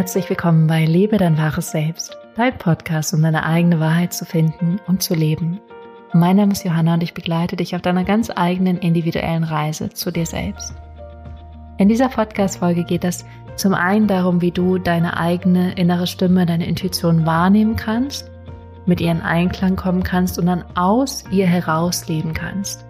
Herzlich willkommen bei Lebe dein wahres Selbst, dein Podcast, um deine eigene Wahrheit zu finden und zu leben. Mein Name ist Johanna und ich begleite dich auf deiner ganz eigenen individuellen Reise zu dir selbst. In dieser Podcast-Folge geht es zum einen darum, wie du deine eigene innere Stimme, deine Intuition wahrnehmen kannst, mit ihr in Einklang kommen kannst und dann aus ihr heraus leben kannst.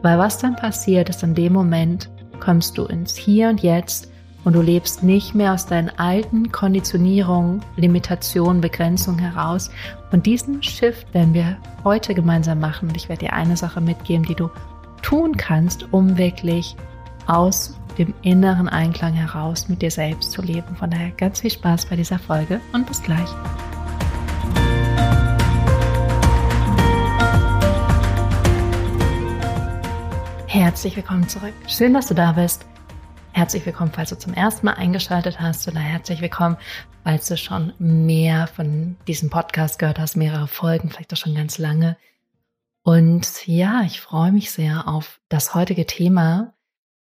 Weil was dann passiert, ist in dem Moment kommst du ins Hier und Jetzt und du lebst nicht mehr aus deinen alten Konditionierungen, Limitationen, Begrenzungen heraus. Und diesen Shift werden wir heute gemeinsam machen. Und ich werde dir eine Sache mitgeben, die du tun kannst, um wirklich aus dem inneren Einklang heraus mit dir selbst zu leben. Von daher ganz viel Spaß bei dieser Folge und bis gleich. Herzlich willkommen zurück. Schön, dass du da bist. Herzlich willkommen, falls du zum ersten Mal eingeschaltet hast oder herzlich willkommen, falls du schon mehr von diesem Podcast gehört hast, mehrere Folgen, vielleicht auch schon ganz lange. Und ja, ich freue mich sehr auf das heutige Thema,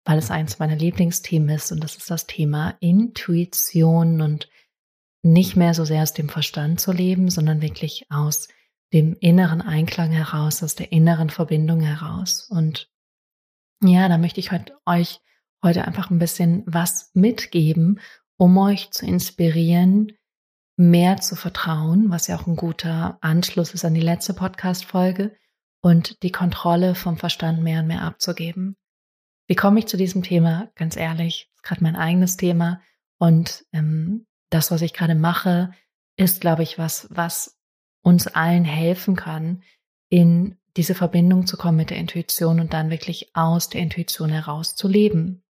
weil es eins meiner Lieblingsthemen ist und das ist das Thema Intuition und nicht mehr so sehr aus dem Verstand zu leben, sondern wirklich aus dem inneren Einklang heraus, aus der inneren Verbindung heraus. Und ja, da möchte ich heute euch heute einfach ein bisschen was mitgeben, um euch zu inspirieren, mehr zu vertrauen, was ja auch ein guter Anschluss ist an die letzte Podcast-Folge und die Kontrolle vom Verstand mehr und mehr abzugeben. Wie komme ich zu diesem Thema? Ganz ehrlich, ist gerade mein eigenes Thema und ähm, das, was ich gerade mache, ist, glaube ich, was, was uns allen helfen kann, in diese Verbindung zu kommen mit der Intuition und dann wirklich aus der Intuition heraus zu leben.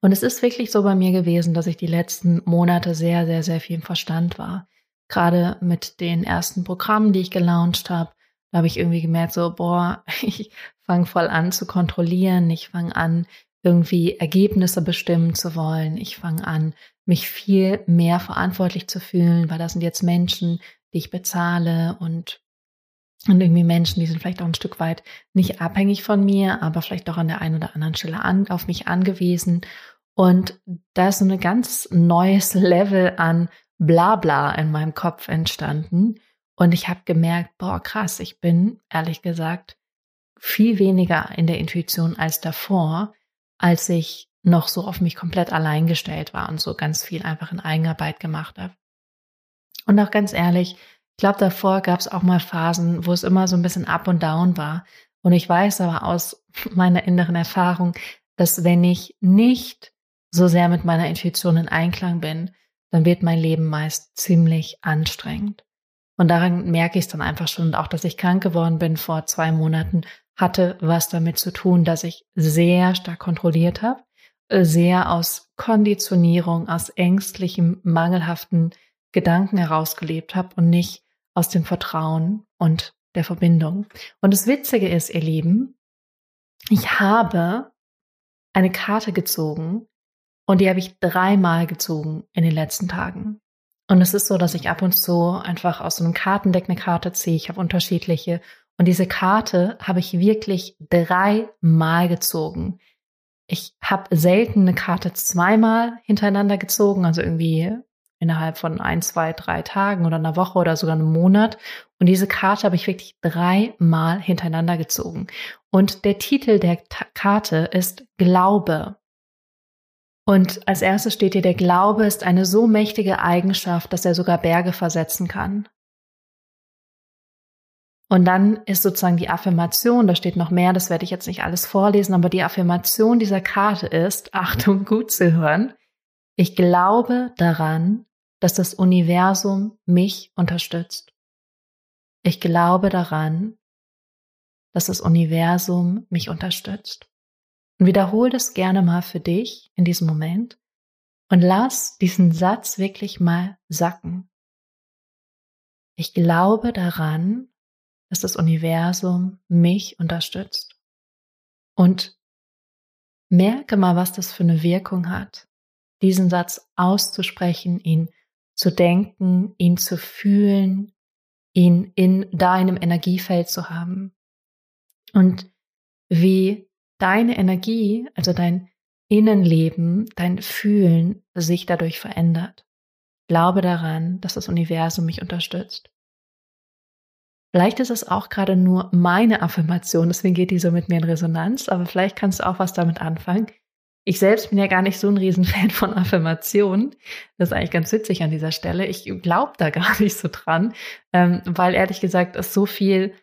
Und es ist wirklich so bei mir gewesen, dass ich die letzten Monate sehr, sehr, sehr viel im Verstand war. Gerade mit den ersten Programmen, die ich gelauncht habe, da habe ich irgendwie gemerkt, so, boah, ich fange voll an zu kontrollieren, ich fange an, irgendwie Ergebnisse bestimmen zu wollen, ich fange an, mich viel mehr verantwortlich zu fühlen, weil das sind jetzt Menschen, die ich bezahle und und irgendwie Menschen, die sind vielleicht auch ein Stück weit nicht abhängig von mir, aber vielleicht auch an der einen oder anderen Stelle an, auf mich angewiesen. Und da ist so ein ganz neues Level an Blabla in meinem Kopf entstanden. Und ich habe gemerkt, boah, krass, ich bin ehrlich gesagt viel weniger in der Intuition als davor, als ich noch so auf mich komplett allein gestellt war und so ganz viel einfach in Eigenarbeit gemacht habe. Und auch ganz ehrlich, ich glaube, davor gab es auch mal Phasen, wo es immer so ein bisschen up und down war. Und ich weiß aber aus meiner inneren Erfahrung, dass wenn ich nicht so sehr mit meiner Intuition in Einklang bin, dann wird mein Leben meist ziemlich anstrengend. Und daran merke ich es dann einfach schon. Und auch, dass ich krank geworden bin vor zwei Monaten, hatte was damit zu tun, dass ich sehr stark kontrolliert habe, sehr aus Konditionierung, aus ängstlichem, mangelhaften Gedanken herausgelebt habe und nicht aus dem Vertrauen und der Verbindung. Und das Witzige ist, ihr Lieben, ich habe eine Karte gezogen und die habe ich dreimal gezogen in den letzten Tagen. Und es ist so, dass ich ab und zu einfach aus so einem Kartendeck eine Karte ziehe. Ich habe unterschiedliche. Und diese Karte habe ich wirklich dreimal gezogen. Ich habe selten eine Karte zweimal hintereinander gezogen, also irgendwie innerhalb von ein, zwei, drei Tagen oder einer Woche oder sogar einem Monat. Und diese Karte habe ich wirklich dreimal hintereinander gezogen. Und der Titel der Karte ist Glaube. Und als erstes steht hier, der Glaube ist eine so mächtige Eigenschaft, dass er sogar Berge versetzen kann. Und dann ist sozusagen die Affirmation, da steht noch mehr, das werde ich jetzt nicht alles vorlesen, aber die Affirmation dieser Karte ist, Achtung, gut zu hören, ich glaube daran, dass das Universum mich unterstützt. Ich glaube daran, dass das Universum mich unterstützt. Und wiederhole das gerne mal für dich in diesem Moment und lass diesen Satz wirklich mal sacken. Ich glaube daran, dass das Universum mich unterstützt. Und merke mal, was das für eine Wirkung hat, diesen Satz auszusprechen, ihn zu denken, ihn zu fühlen, ihn in deinem Energiefeld zu haben. Und wie deine Energie, also dein Innenleben, dein Fühlen sich dadurch verändert. glaube daran, dass das Universum mich unterstützt. Vielleicht ist es auch gerade nur meine Affirmation, deswegen geht die so mit mir in Resonanz, aber vielleicht kannst du auch was damit anfangen. Ich selbst bin ja gar nicht so ein Riesenfan von Affirmationen. Das ist eigentlich ganz witzig an dieser Stelle. Ich glaube da gar nicht so dran, ähm, weil ehrlich gesagt es so viel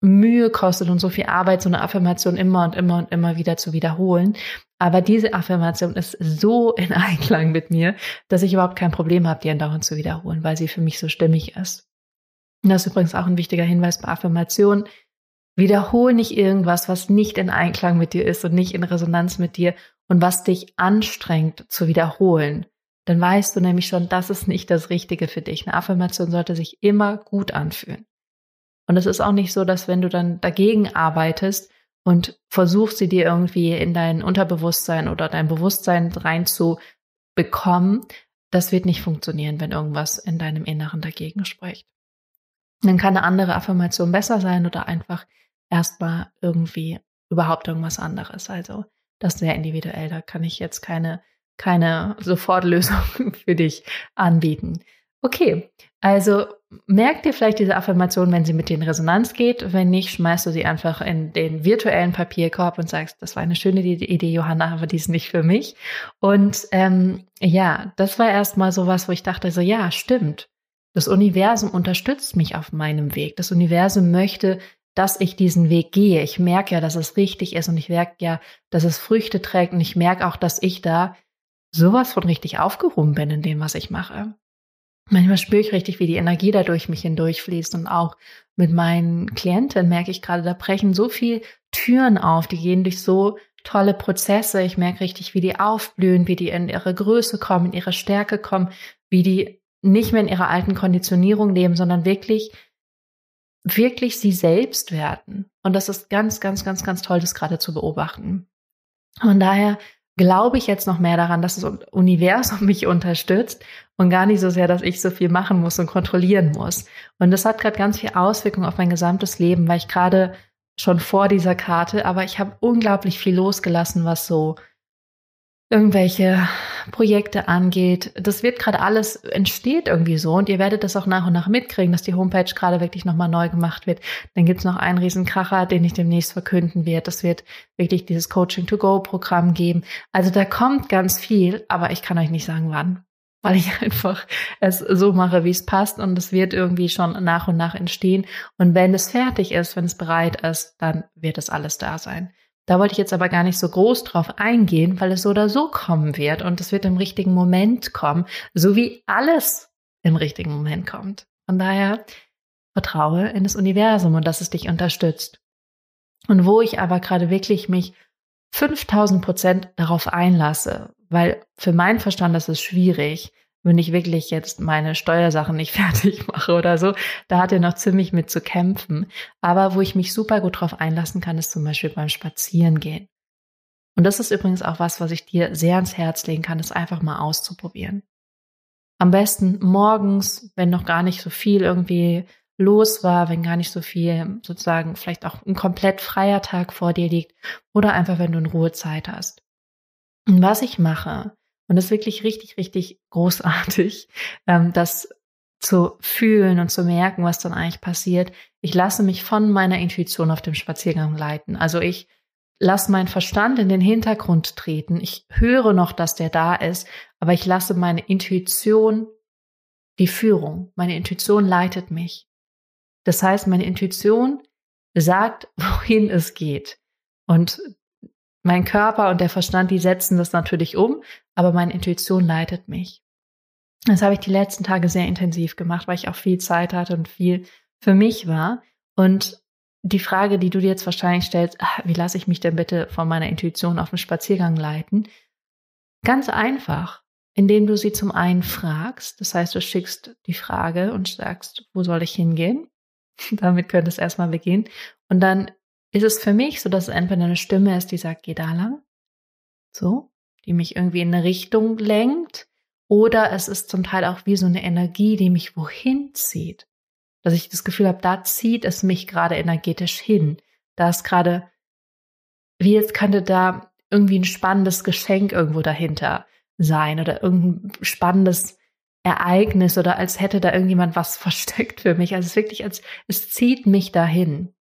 Mühe kostet und so viel Arbeit, so eine Affirmation immer und immer und immer wieder zu wiederholen. Aber diese Affirmation ist so in Einklang mit mir, dass ich überhaupt kein Problem habe, die andauernd zu wiederholen, weil sie für mich so stimmig ist. Und das ist übrigens auch ein wichtiger Hinweis bei Affirmationen. Wiederhole nicht irgendwas, was nicht in Einklang mit dir ist und nicht in Resonanz mit dir und was dich anstrengt zu wiederholen, dann weißt du nämlich schon, das ist nicht das Richtige für dich. Eine Affirmation sollte sich immer gut anfühlen. Und es ist auch nicht so, dass wenn du dann dagegen arbeitest und versuchst, sie dir irgendwie in dein Unterbewusstsein oder dein Bewusstsein reinzubekommen, das wird nicht funktionieren, wenn irgendwas in deinem Inneren dagegen spricht. Dann kann eine andere Affirmation besser sein oder einfach erstmal irgendwie überhaupt irgendwas anderes. Also das ist sehr individuell. Da kann ich jetzt keine, keine Sofortlösung für dich anbieten. Okay, also merk dir vielleicht diese Affirmation, wenn sie mit dir in Resonanz geht. Wenn nicht, schmeißt du sie einfach in den virtuellen Papierkorb und sagst, das war eine schöne Idee, Johanna, aber die ist nicht für mich. Und ähm, ja, das war erstmal so was, wo ich dachte, so ja, stimmt. Das Universum unterstützt mich auf meinem Weg. Das Universum möchte, dass ich diesen Weg gehe. Ich merke ja, dass es richtig ist und ich merke ja, dass es Früchte trägt und ich merke auch, dass ich da sowas von richtig aufgehoben bin in dem, was ich mache. Manchmal spüre ich richtig, wie die Energie da durch mich hindurchfließt und auch mit meinen Klienten merke ich gerade, da brechen so viel Türen auf, die gehen durch so tolle Prozesse. Ich merke richtig, wie die aufblühen, wie die in ihre Größe kommen, in ihre Stärke kommen, wie die nicht mehr in ihrer alten Konditionierung leben, sondern wirklich, wirklich sie selbst werden. Und das ist ganz, ganz, ganz, ganz toll, das gerade zu beobachten. Von daher glaube ich jetzt noch mehr daran, dass das Universum mich unterstützt und gar nicht so sehr, dass ich so viel machen muss und kontrollieren muss. Und das hat gerade ganz viel Auswirkungen auf mein gesamtes Leben, weil ich gerade schon vor dieser Karte, aber ich habe unglaublich viel losgelassen, was so irgendwelche Projekte angeht. Das wird gerade alles entsteht irgendwie so und ihr werdet das auch nach und nach mitkriegen, dass die Homepage gerade wirklich nochmal neu gemacht wird. Dann gibt's noch einen Riesenkracher, den ich demnächst verkünden werde. Das wird wirklich dieses Coaching to Go Programm geben. Also da kommt ganz viel, aber ich kann euch nicht sagen wann, weil ich einfach es so mache, wie es passt und es wird irgendwie schon nach und nach entstehen. Und wenn es fertig ist, wenn es bereit ist, dann wird es alles da sein. Da wollte ich jetzt aber gar nicht so groß drauf eingehen, weil es so oder so kommen wird und es wird im richtigen Moment kommen, so wie alles im richtigen Moment kommt. Von daher vertraue in das Universum und dass es dich unterstützt. Und wo ich aber gerade wirklich mich 5000 Prozent darauf einlasse, weil für meinen Verstand ist es schwierig, wenn ich wirklich jetzt meine Steuersachen nicht fertig mache oder so, da hat er noch ziemlich mit zu kämpfen. Aber wo ich mich super gut drauf einlassen kann, ist zum Beispiel beim Spazierengehen. Und das ist übrigens auch was, was ich dir sehr ans Herz legen kann, ist einfach mal auszuprobieren. Am besten morgens, wenn noch gar nicht so viel irgendwie los war, wenn gar nicht so viel sozusagen vielleicht auch ein komplett freier Tag vor dir liegt oder einfach wenn du in Ruhe Zeit hast. Und was ich mache, und das ist wirklich richtig, richtig großartig, ähm, das zu fühlen und zu merken, was dann eigentlich passiert. Ich lasse mich von meiner Intuition auf dem Spaziergang leiten. Also ich lasse meinen Verstand in den Hintergrund treten. Ich höre noch, dass der da ist, aber ich lasse meine Intuition die Führung. Meine Intuition leitet mich. Das heißt, meine Intuition sagt, wohin es geht. Und mein Körper und der Verstand, die setzen das natürlich um, aber meine Intuition leitet mich. Das habe ich die letzten Tage sehr intensiv gemacht, weil ich auch viel Zeit hatte und viel für mich war. Und die Frage, die du dir jetzt wahrscheinlich stellst, ach, wie lasse ich mich denn bitte von meiner Intuition auf den Spaziergang leiten? Ganz einfach, indem du sie zum einen fragst. Das heißt, du schickst die Frage und sagst, wo soll ich hingehen? Damit könnte es erstmal beginnen. Und dann ist es für mich so, dass es entweder eine Stimme ist, die sagt, geh da lang, so, die mich irgendwie in eine Richtung lenkt, oder es ist zum Teil auch wie so eine Energie, die mich wohin zieht. Dass ich das Gefühl habe, da zieht es mich gerade energetisch hin. Da ist gerade, wie jetzt könnte da irgendwie ein spannendes Geschenk irgendwo dahinter sein oder irgendein spannendes Ereignis oder als hätte da irgendjemand was versteckt für mich. Also es ist wirklich, als es zieht mich dahin.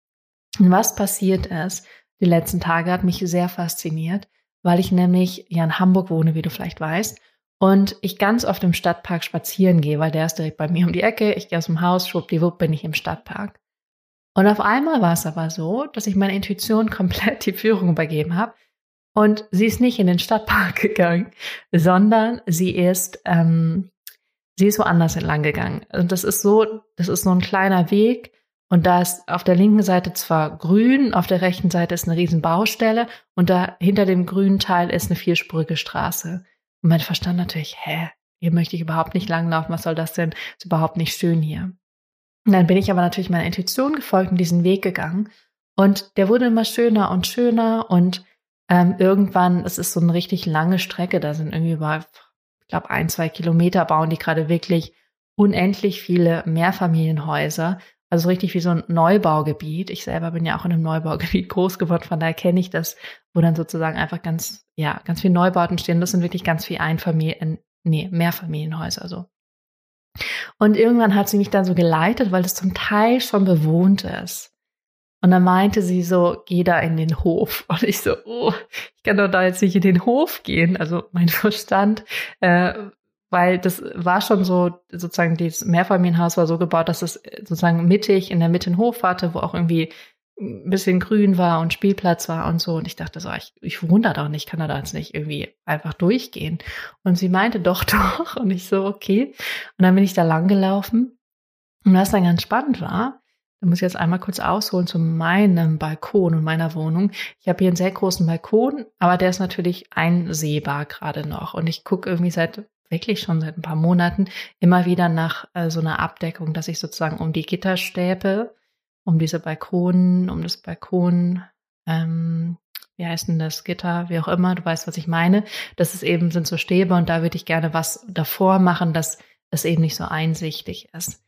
Und was passiert ist, die letzten Tage hat mich sehr fasziniert, weil ich nämlich ja in Hamburg wohne, wie du vielleicht weißt, und ich ganz oft im Stadtpark spazieren gehe, weil der ist direkt bei mir um die Ecke. Ich gehe aus dem Haus, schwuppdiwupp bin ich im Stadtpark. Und auf einmal war es aber so, dass ich meiner Intuition komplett die Führung übergeben habe. Und sie ist nicht in den Stadtpark gegangen, sondern sie ist, ähm, sie ist woanders entlang gegangen. Und das ist so, das ist so ein kleiner Weg. Und da ist auf der linken Seite zwar grün, auf der rechten Seite ist eine riesen Baustelle und da hinter dem grünen Teil ist eine vierspurige Straße. Und mein Verstand natürlich, hä, hier möchte ich überhaupt nicht langlaufen, was soll das denn? Ist überhaupt nicht schön hier. Und dann bin ich aber natürlich meiner Intuition gefolgt und diesen Weg gegangen. Und der wurde immer schöner und schöner und ähm, irgendwann, es ist so eine richtig lange Strecke, da sind irgendwie über, ich glaube, ein, zwei Kilometer bauen die gerade wirklich unendlich viele Mehrfamilienhäuser. Also richtig wie so ein Neubaugebiet. Ich selber bin ja auch in einem Neubaugebiet groß geworden, von daher kenne ich das, wo dann sozusagen einfach ganz, ja, ganz viele Neubauten stehen. Das sind wirklich ganz viele Einfamilien, nee, Mehrfamilienhäuser so. Und irgendwann hat sie mich dann so geleitet, weil es zum Teil schon bewohnt ist. Und dann meinte sie so, geh da in den Hof. Und ich so, oh, ich kann doch da jetzt nicht in den Hof gehen. Also mein Verstand, äh, weil das war schon so, sozusagen dieses Mehrfamilienhaus war so gebaut, dass es sozusagen mittig in der Mitte einen Hof hatte, wo auch irgendwie ein bisschen grün war und Spielplatz war und so. Und ich dachte so, ich, ich wohne da doch nicht, kann da jetzt nicht irgendwie einfach durchgehen. Und sie meinte doch, doch. Und ich so, okay. Und dann bin ich da lang gelaufen. Und was dann ganz spannend war, da muss ich jetzt einmal kurz ausholen zu meinem Balkon und meiner Wohnung. Ich habe hier einen sehr großen Balkon, aber der ist natürlich einsehbar gerade noch. Und ich gucke irgendwie seit wirklich schon seit ein paar Monaten immer wieder nach äh, so einer Abdeckung, dass ich sozusagen um die Gitterstäbe um diese Balkon, um das Balkon, ähm, wie heißt denn das, Gitter, wie auch immer, du weißt, was ich meine. Das ist eben, sind so Stäbe und da würde ich gerne was davor machen, dass es eben nicht so einsichtig ist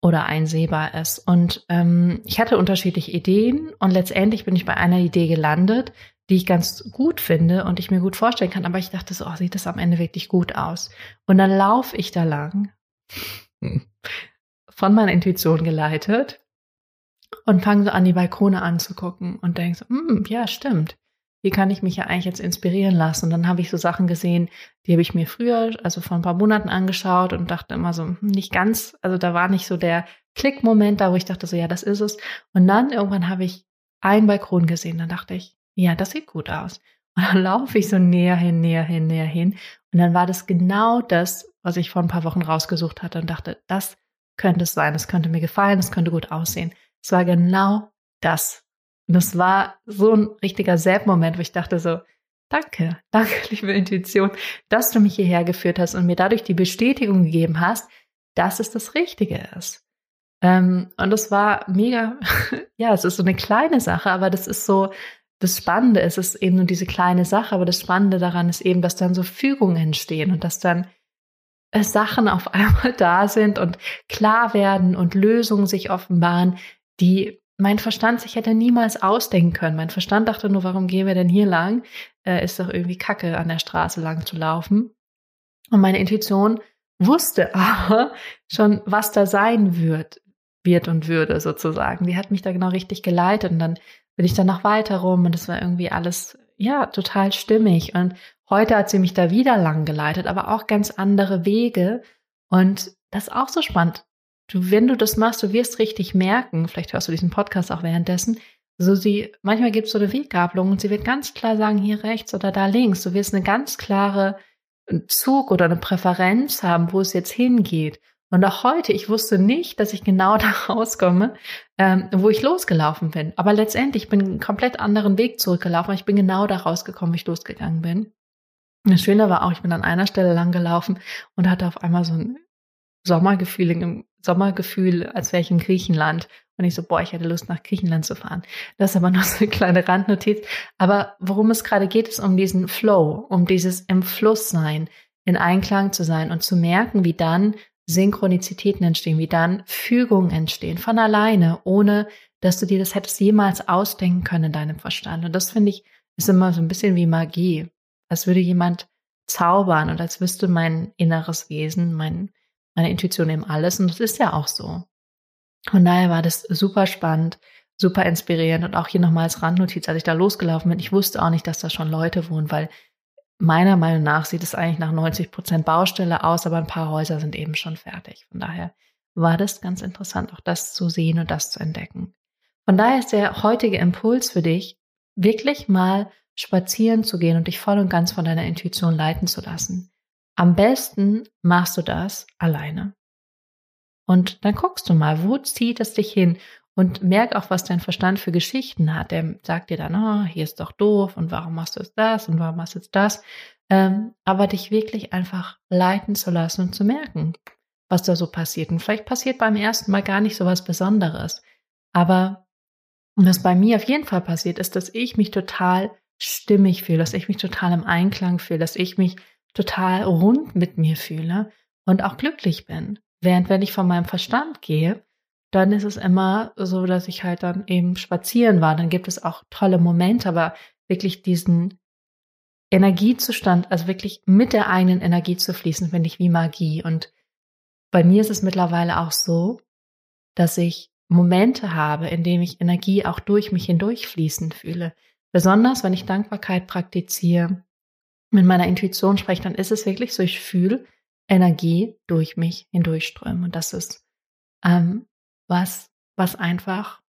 oder einsehbar ist. Und ähm, ich hatte unterschiedliche Ideen und letztendlich bin ich bei einer Idee gelandet, die ich ganz gut finde und ich mir gut vorstellen kann. Aber ich dachte so, oh, sieht das am Ende wirklich gut aus. Und dann laufe ich da lang, von meiner Intuition geleitet und fange so an, die Balkone anzugucken und denke so, hm, ja, stimmt. Wie kann ich mich ja eigentlich jetzt inspirieren lassen? Und dann habe ich so Sachen gesehen, die habe ich mir früher, also vor ein paar Monaten angeschaut und dachte immer so, hm, nicht ganz, also da war nicht so der Klickmoment da, wo ich dachte so, ja, das ist es. Und dann irgendwann habe ich einen Balkon gesehen, dann dachte ich, ja, das sieht gut aus. Und dann laufe ich so näher hin, näher hin, näher hin. Und dann war das genau das, was ich vor ein paar Wochen rausgesucht hatte und dachte, das könnte es sein, das könnte mir gefallen, das könnte gut aussehen. Es war genau das. Und es war so ein richtiger Selbstmoment, wo ich dachte so, danke, danke, liebe Intuition, dass du mich hierher geführt hast und mir dadurch die Bestätigung gegeben hast, dass es das Richtige ist. Ähm, und das war mega, ja, es ist so eine kleine Sache, aber das ist so, das Spannende ist, es ist eben nur diese kleine Sache, aber das Spannende daran ist eben, dass dann so Fügungen entstehen und dass dann äh, Sachen auf einmal da sind und klar werden und Lösungen sich offenbaren, die mein Verstand sich hätte niemals ausdenken können. Mein Verstand dachte nur, warum gehen wir denn hier lang? Äh, ist doch irgendwie kacke, an der Straße lang zu laufen. Und meine Intuition wusste aber schon, was da sein wird, wird und würde sozusagen. Die hat mich da genau richtig geleitet und dann bin ich dann noch weiter rum und es war irgendwie alles, ja, total stimmig. Und heute hat sie mich da wieder lang geleitet, aber auch ganz andere Wege. Und das ist auch so spannend. Du, wenn du das machst, du wirst richtig merken, vielleicht hörst du diesen Podcast auch währenddessen, so sie, manchmal gibt es so eine Weggabelung und sie wird ganz klar sagen, hier rechts oder da links. Du wirst eine ganz klare äh, Zug oder eine Präferenz haben, wo es jetzt hingeht. Und auch heute, ich wusste nicht, dass ich genau da rauskomme, ähm, wo ich losgelaufen bin. Aber letztendlich bin ich einen komplett anderen Weg zurückgelaufen. Ich bin genau da rausgekommen, wie ich losgegangen bin. Das Schöne war auch, ich bin an einer Stelle lang gelaufen und hatte auf einmal so ein Sommergefühl im Sommergefühl, als wäre ich in Griechenland. Und ich so, boah, ich hätte Lust, nach Griechenland zu fahren. Das ist aber noch so eine kleine Randnotiz. Aber worum es gerade geht, ist um diesen Flow, um dieses im Fluss sein, in Einklang zu sein und zu merken, wie dann Synchronizitäten entstehen, wie dann Fügungen entstehen von alleine, ohne dass du dir das hättest jemals ausdenken können in deinem Verstand. Und das finde ich, ist immer so ein bisschen wie Magie. Als würde jemand zaubern und als wüsste mein inneres Wesen, mein, meine Intuition eben alles. Und das ist ja auch so. Von daher war das super spannend, super inspirierend und auch hier nochmal als Randnotiz, als ich da losgelaufen bin, ich wusste auch nicht, dass da schon Leute wohnen, weil meiner Meinung nach sieht es eigentlich nach 90 Prozent Baustelle aus, aber ein paar Häuser sind eben schon fertig. Von daher war das ganz interessant, auch das zu sehen und das zu entdecken. Von daher ist der heutige Impuls für dich, wirklich mal spazieren zu gehen und dich voll und ganz von deiner Intuition leiten zu lassen. Am besten machst du das alleine. Und dann guckst du mal, wo zieht es dich hin? Und merk auch, was dein Verstand für Geschichten hat. Der sagt dir dann, oh, hier ist doch doof und warum machst du jetzt das und warum machst du jetzt das? Ähm, aber dich wirklich einfach leiten zu lassen und zu merken, was da so passiert. Und vielleicht passiert beim ersten Mal gar nicht so was Besonderes. Aber was bei mir auf jeden Fall passiert, ist, dass ich mich total stimmig fühle, dass ich mich total im Einklang fühle, dass ich mich total rund mit mir fühle und auch glücklich bin. Während wenn ich von meinem Verstand gehe, dann ist es immer so, dass ich halt dann eben spazieren war. Dann gibt es auch tolle Momente, aber wirklich diesen Energiezustand, also wirklich mit der eigenen Energie zu fließen, finde ich wie Magie. Und bei mir ist es mittlerweile auch so, dass ich Momente habe, in denen ich Energie auch durch mich hindurch fließen fühle. Besonders wenn ich Dankbarkeit praktiziere, mit meiner Intuition spreche, dann ist es wirklich so, ich fühle Energie durch mich hindurchströmen. Und das ist ähm, was, was einfach,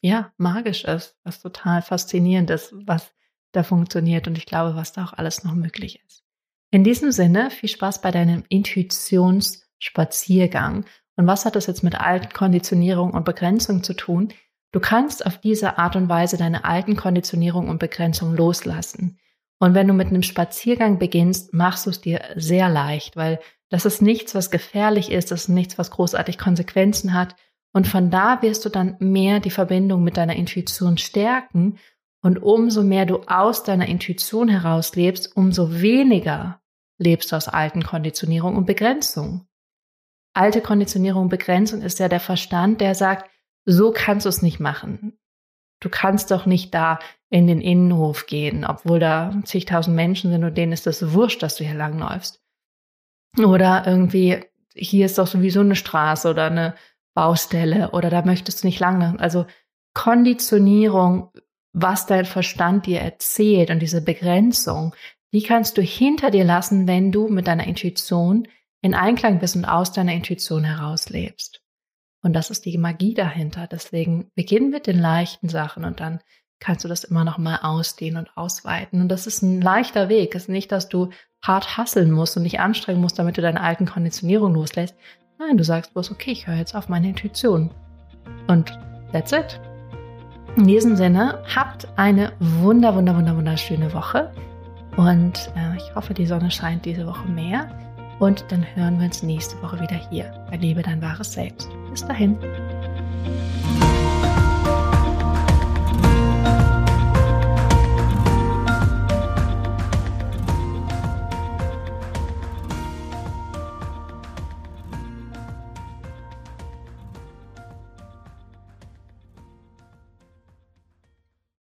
ja, magisch ist, was total faszinierend ist, was da funktioniert und ich glaube, was da auch alles noch möglich ist. In diesem Sinne, viel Spaß bei deinem Intuitionsspaziergang. Und was hat das jetzt mit alten Konditionierung und Begrenzung zu tun? Du kannst auf diese Art und Weise deine alten Konditionierung und Begrenzung loslassen. Und wenn du mit einem Spaziergang beginnst, machst du es dir sehr leicht, weil das ist nichts, was gefährlich ist, das ist nichts, was großartig Konsequenzen hat. Und von da wirst du dann mehr die Verbindung mit deiner Intuition stärken. Und umso mehr du aus deiner Intuition heraus lebst, umso weniger lebst du aus alten Konditionierung und Begrenzung. Alte Konditionierung und Begrenzung ist ja der Verstand, der sagt, so kannst du es nicht machen. Du kannst doch nicht da in den Innenhof gehen, obwohl da zigtausend Menschen sind und denen ist das wurscht, dass du hier langläufst. Oder irgendwie, hier ist doch sowieso eine Straße oder eine Baustelle oder da möchtest du nicht lang. Also Konditionierung, was dein Verstand dir erzählt und diese Begrenzung, die kannst du hinter dir lassen, wenn du mit deiner Intuition in Einklang bist und aus deiner Intuition heraus lebst. Und das ist die Magie dahinter. Deswegen beginn mit den leichten Sachen und dann kannst du das immer noch mal ausdehnen und ausweiten. Und das ist ein leichter Weg. Es ist nicht, dass du hart hasseln musst und dich anstrengen musst, damit du deine alten Konditionierungen loslässt. Nein, du sagst bloß, okay, ich höre jetzt auf meine Intuition. Und that's it. In diesem Sinne, habt eine wunder, wunder, wunder, wunderschöne Woche. Und äh, ich hoffe, die Sonne scheint diese Woche mehr. Und dann hören wir uns nächste Woche wieder hier bei Liebe dein wahres Selbst. Bis dahin.